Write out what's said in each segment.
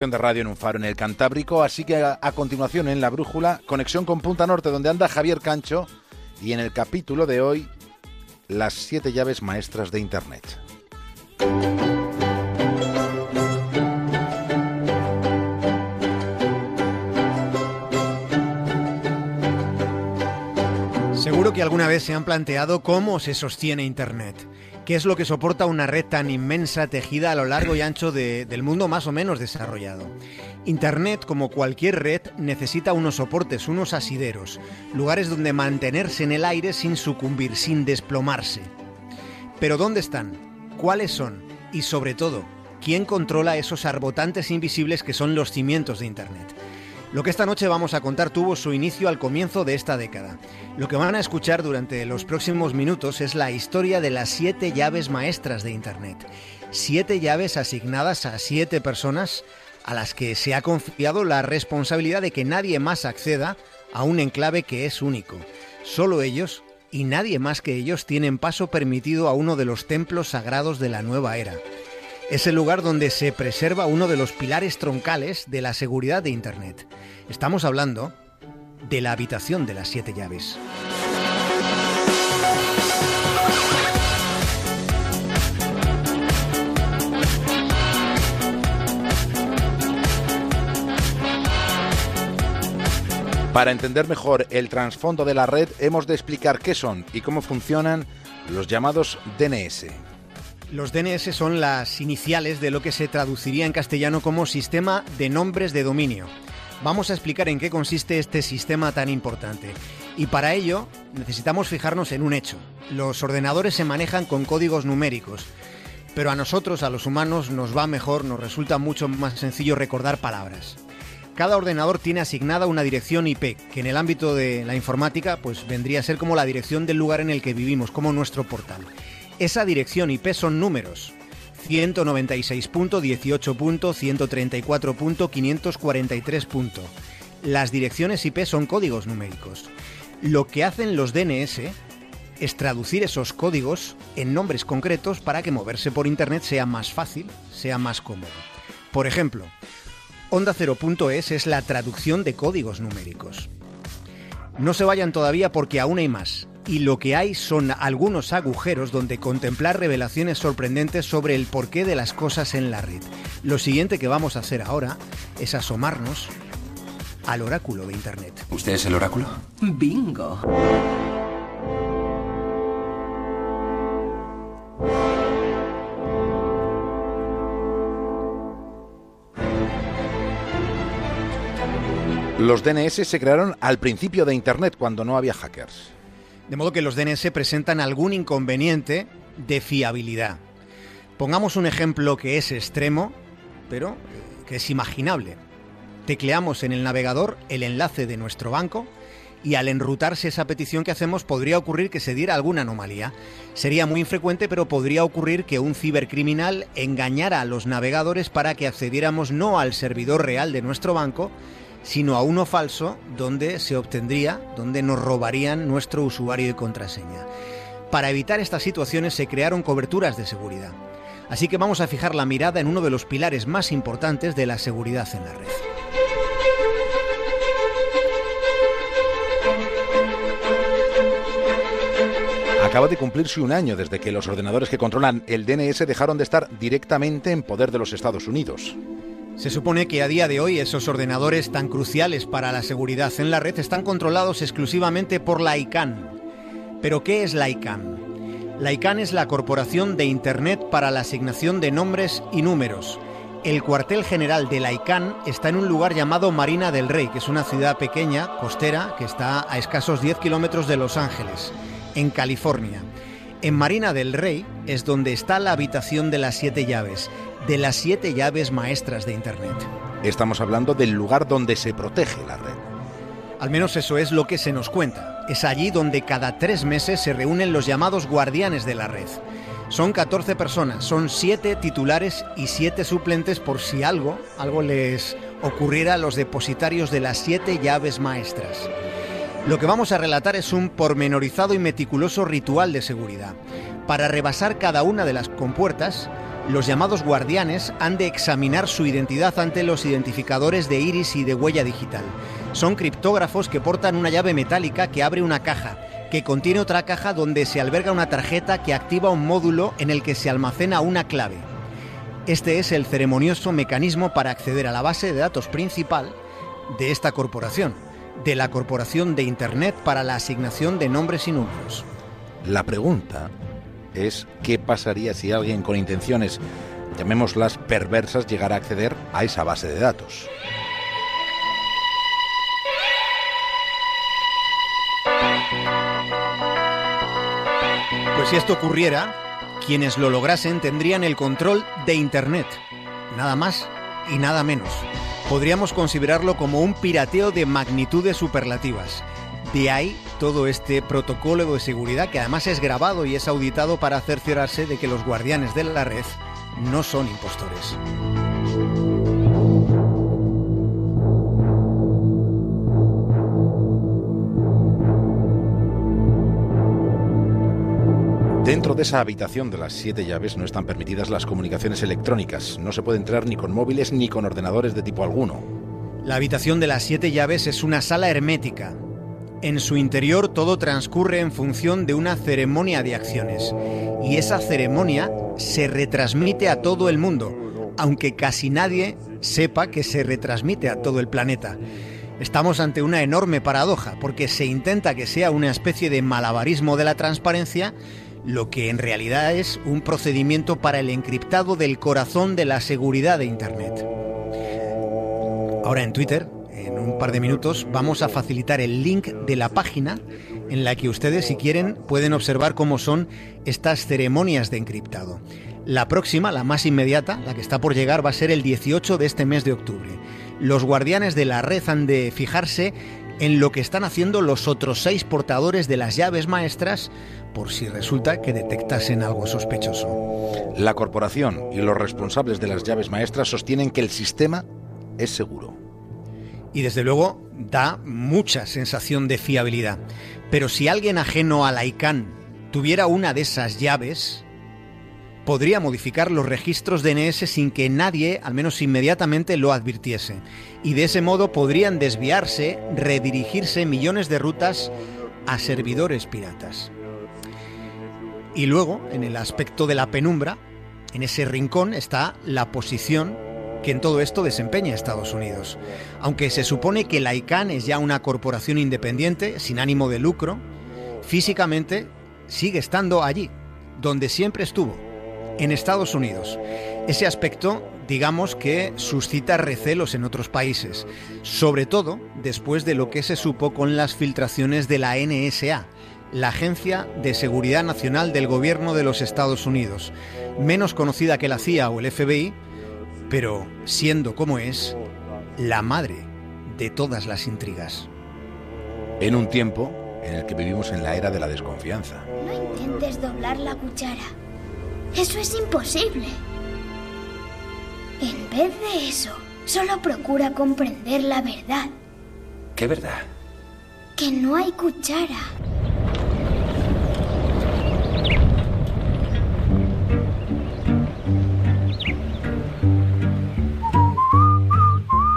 de radio en un faro en el Cantábrico, así que a, a, continuación en la brújula, conexión con Punta Norte, donde anda Javier Cancho, y en el capítulo de hoy, las siete llaves maestras de Internet. Seguro que alguna vez se han planteado cómo se sostiene Internet. ¿Qué es lo que soporta una red tan inmensa tejida a lo largo y ancho de, del mundo más o menos desarrollado? Internet, como cualquier red, necesita unos soportes, unos asideros, lugares donde mantenerse en el aire sin sucumbir, sin desplomarse. Pero ¿dónde están? ¿Cuáles son? Y sobre todo, ¿quién controla esos arbotantes invisibles que son los cimientos de Internet? Lo que esta noche vamos a contar tuvo su inicio al comienzo de esta década. Lo que van a escuchar durante los próximos minutos es la historia de las siete llaves maestras de Internet. Siete llaves asignadas a siete personas a las que se ha confiado la responsabilidad de que nadie más acceda a un enclave que es único. Solo ellos y nadie más que ellos tienen paso permitido a uno de los templos sagrados de la nueva era. Es el lugar donde se preserva uno de los pilares troncales de la seguridad de Internet. Estamos hablando de la habitación de las siete llaves. Para entender mejor el trasfondo de la red, hemos de explicar qué son y cómo funcionan los llamados DNS. Los DNS son las iniciales de lo que se traduciría en castellano como Sistema de Nombres de Dominio. Vamos a explicar en qué consiste este sistema tan importante. Y para ello necesitamos fijarnos en un hecho. Los ordenadores se manejan con códigos numéricos, pero a nosotros, a los humanos, nos va mejor, nos resulta mucho más sencillo recordar palabras. Cada ordenador tiene asignada una dirección IP, que en el ámbito de la informática pues vendría a ser como la dirección del lugar en el que vivimos, como nuestro portal. Esa dirección IP son números. 196.18.134.543. Las direcciones IP son códigos numéricos. Lo que hacen los DNS es traducir esos códigos en nombres concretos para que moverse por Internet sea más fácil, sea más cómodo. Por ejemplo, Onda 0.es es la traducción de códigos numéricos. No se vayan todavía porque aún hay más y lo que hay son algunos agujeros donde contemplar revelaciones sorprendentes sobre el porqué de las cosas en la red. Lo siguiente que vamos a hacer ahora es asomarnos al oráculo de Internet. ¿Usted es el oráculo? Bingo. Los DNS se crearon al principio de Internet, cuando no había hackers. De modo que los DNS presentan algún inconveniente de fiabilidad. Pongamos un ejemplo que es extremo, pero que es imaginable. Tecleamos en el navegador el enlace de nuestro banco y al enrutarse esa petición que hacemos podría ocurrir que se diera alguna anomalía. Sería muy infrecuente, pero podría ocurrir que un cibercriminal engañara a los navegadores para que accediéramos no al servidor real de nuestro banco, sino a uno falso donde se obtendría, donde nos robarían nuestro usuario y contraseña. Para evitar estas situaciones se crearon coberturas de seguridad. Así que vamos a fijar la mirada en uno de los pilares más importantes de la seguridad en la red. Acaba de cumplirse un año desde que los ordenadores que controlan el DNS dejaron de estar directamente en poder de los Estados Unidos. Se supone que a día de hoy esos ordenadores tan cruciales para la seguridad en la red están controlados exclusivamente por la ICANN. ¿Pero qué es la ICANN? La ICANN es la Corporación de Internet para la Asignación de Nombres y Números. El cuartel general de la ICANN está en un lugar llamado Marina del Rey, que es una ciudad pequeña, costera, que está a escasos 10 kilómetros de Los Ángeles, en California. En Marina del Rey es donde está la habitación de las siete llaves, de las siete llaves maestras de Internet. Estamos hablando del lugar donde se protege la red. Al menos eso es lo que se nos cuenta. Es allí donde cada tres meses se reúnen los llamados guardianes de la red. Son 14 personas, son 7 titulares y 7 suplentes por si algo, algo les ocurriera a los depositarios de las siete llaves maestras. Lo que vamos a relatar es un pormenorizado y meticuloso ritual de seguridad. Para rebasar cada una de las compuertas, los llamados guardianes han de examinar su identidad ante los identificadores de iris y de huella digital. Son criptógrafos que portan una llave metálica que abre una caja, que contiene otra caja donde se alberga una tarjeta que activa un módulo en el que se almacena una clave. Este es el ceremonioso mecanismo para acceder a la base de datos principal de esta corporación, de la Corporación de Internet para la Asignación de Nombres y Números. La pregunta es qué pasaría si alguien con intenciones, llamémoslas perversas, llegara a acceder a esa base de datos. Pues si esto ocurriera, quienes lo lograsen tendrían el control de Internet. Nada más y nada menos. Podríamos considerarlo como un pirateo de magnitudes superlativas. De ahí todo este protocolo de seguridad que además es grabado y es auditado para cerciorarse de que los guardianes de la red no son impostores. Dentro de esa habitación de las siete llaves no están permitidas las comunicaciones electrónicas. No se puede entrar ni con móviles ni con ordenadores de tipo alguno. La habitación de las siete llaves es una sala hermética. En su interior todo transcurre en función de una ceremonia de acciones. Y esa ceremonia se retransmite a todo el mundo, aunque casi nadie sepa que se retransmite a todo el planeta. Estamos ante una enorme paradoja, porque se intenta que sea una especie de malabarismo de la transparencia, lo que en realidad es un procedimiento para el encriptado del corazón de la seguridad de Internet. Ahora en Twitter, en un par de minutos, vamos a facilitar el link de la página en la que ustedes, si quieren, pueden observar cómo son estas ceremonias de encriptado. La próxima, la más inmediata, la que está por llegar, va a ser el 18 de este mes de octubre. Los guardianes de la red han de fijarse en lo que están haciendo los otros seis portadores de las llaves maestras por si resulta que detectasen algo sospechoso. La corporación y los responsables de las llaves maestras sostienen que el sistema es seguro. Y desde luego da mucha sensación de fiabilidad. Pero si alguien ajeno a la ICANN tuviera una de esas llaves, podría modificar los registros DNS sin que nadie, al menos inmediatamente, lo advirtiese. Y de ese modo podrían desviarse, redirigirse millones de rutas a servidores piratas. Y luego, en el aspecto de la penumbra, en ese rincón está la posición que en todo esto desempeña Estados Unidos. Aunque se supone que la ICANN es ya una corporación independiente, sin ánimo de lucro, físicamente sigue estando allí, donde siempre estuvo, en Estados Unidos. Ese aspecto, digamos que suscita recelos en otros países, sobre todo después de lo que se supo con las filtraciones de la NSA, la Agencia de Seguridad Nacional del Gobierno de los Estados Unidos, menos conocida que la CIA o el FBI, pero siendo como es, la madre de todas las intrigas. En un tiempo en el que vivimos en la era de la desconfianza. No intentes doblar la cuchara. Eso es imposible. En vez de eso, solo procura comprender la verdad. ¿Qué verdad? Que no hay cuchara.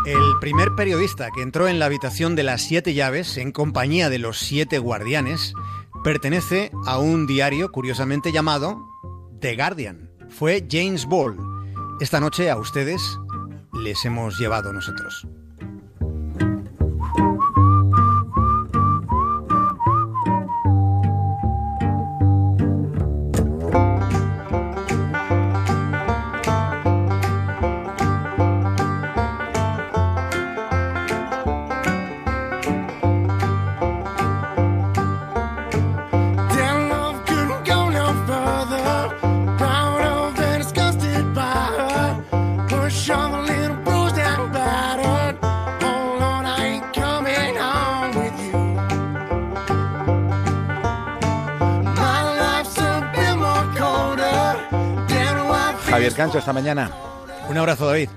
El primer periodista que entró en la habitación de las siete llaves en compañía de los siete guardianes pertenece a un diario curiosamente llamado The Guardian. Fue James Ball. Esta noche a ustedes les hemos llevado nosotros. Javier Cancho, esta mañana. Un abrazo, David.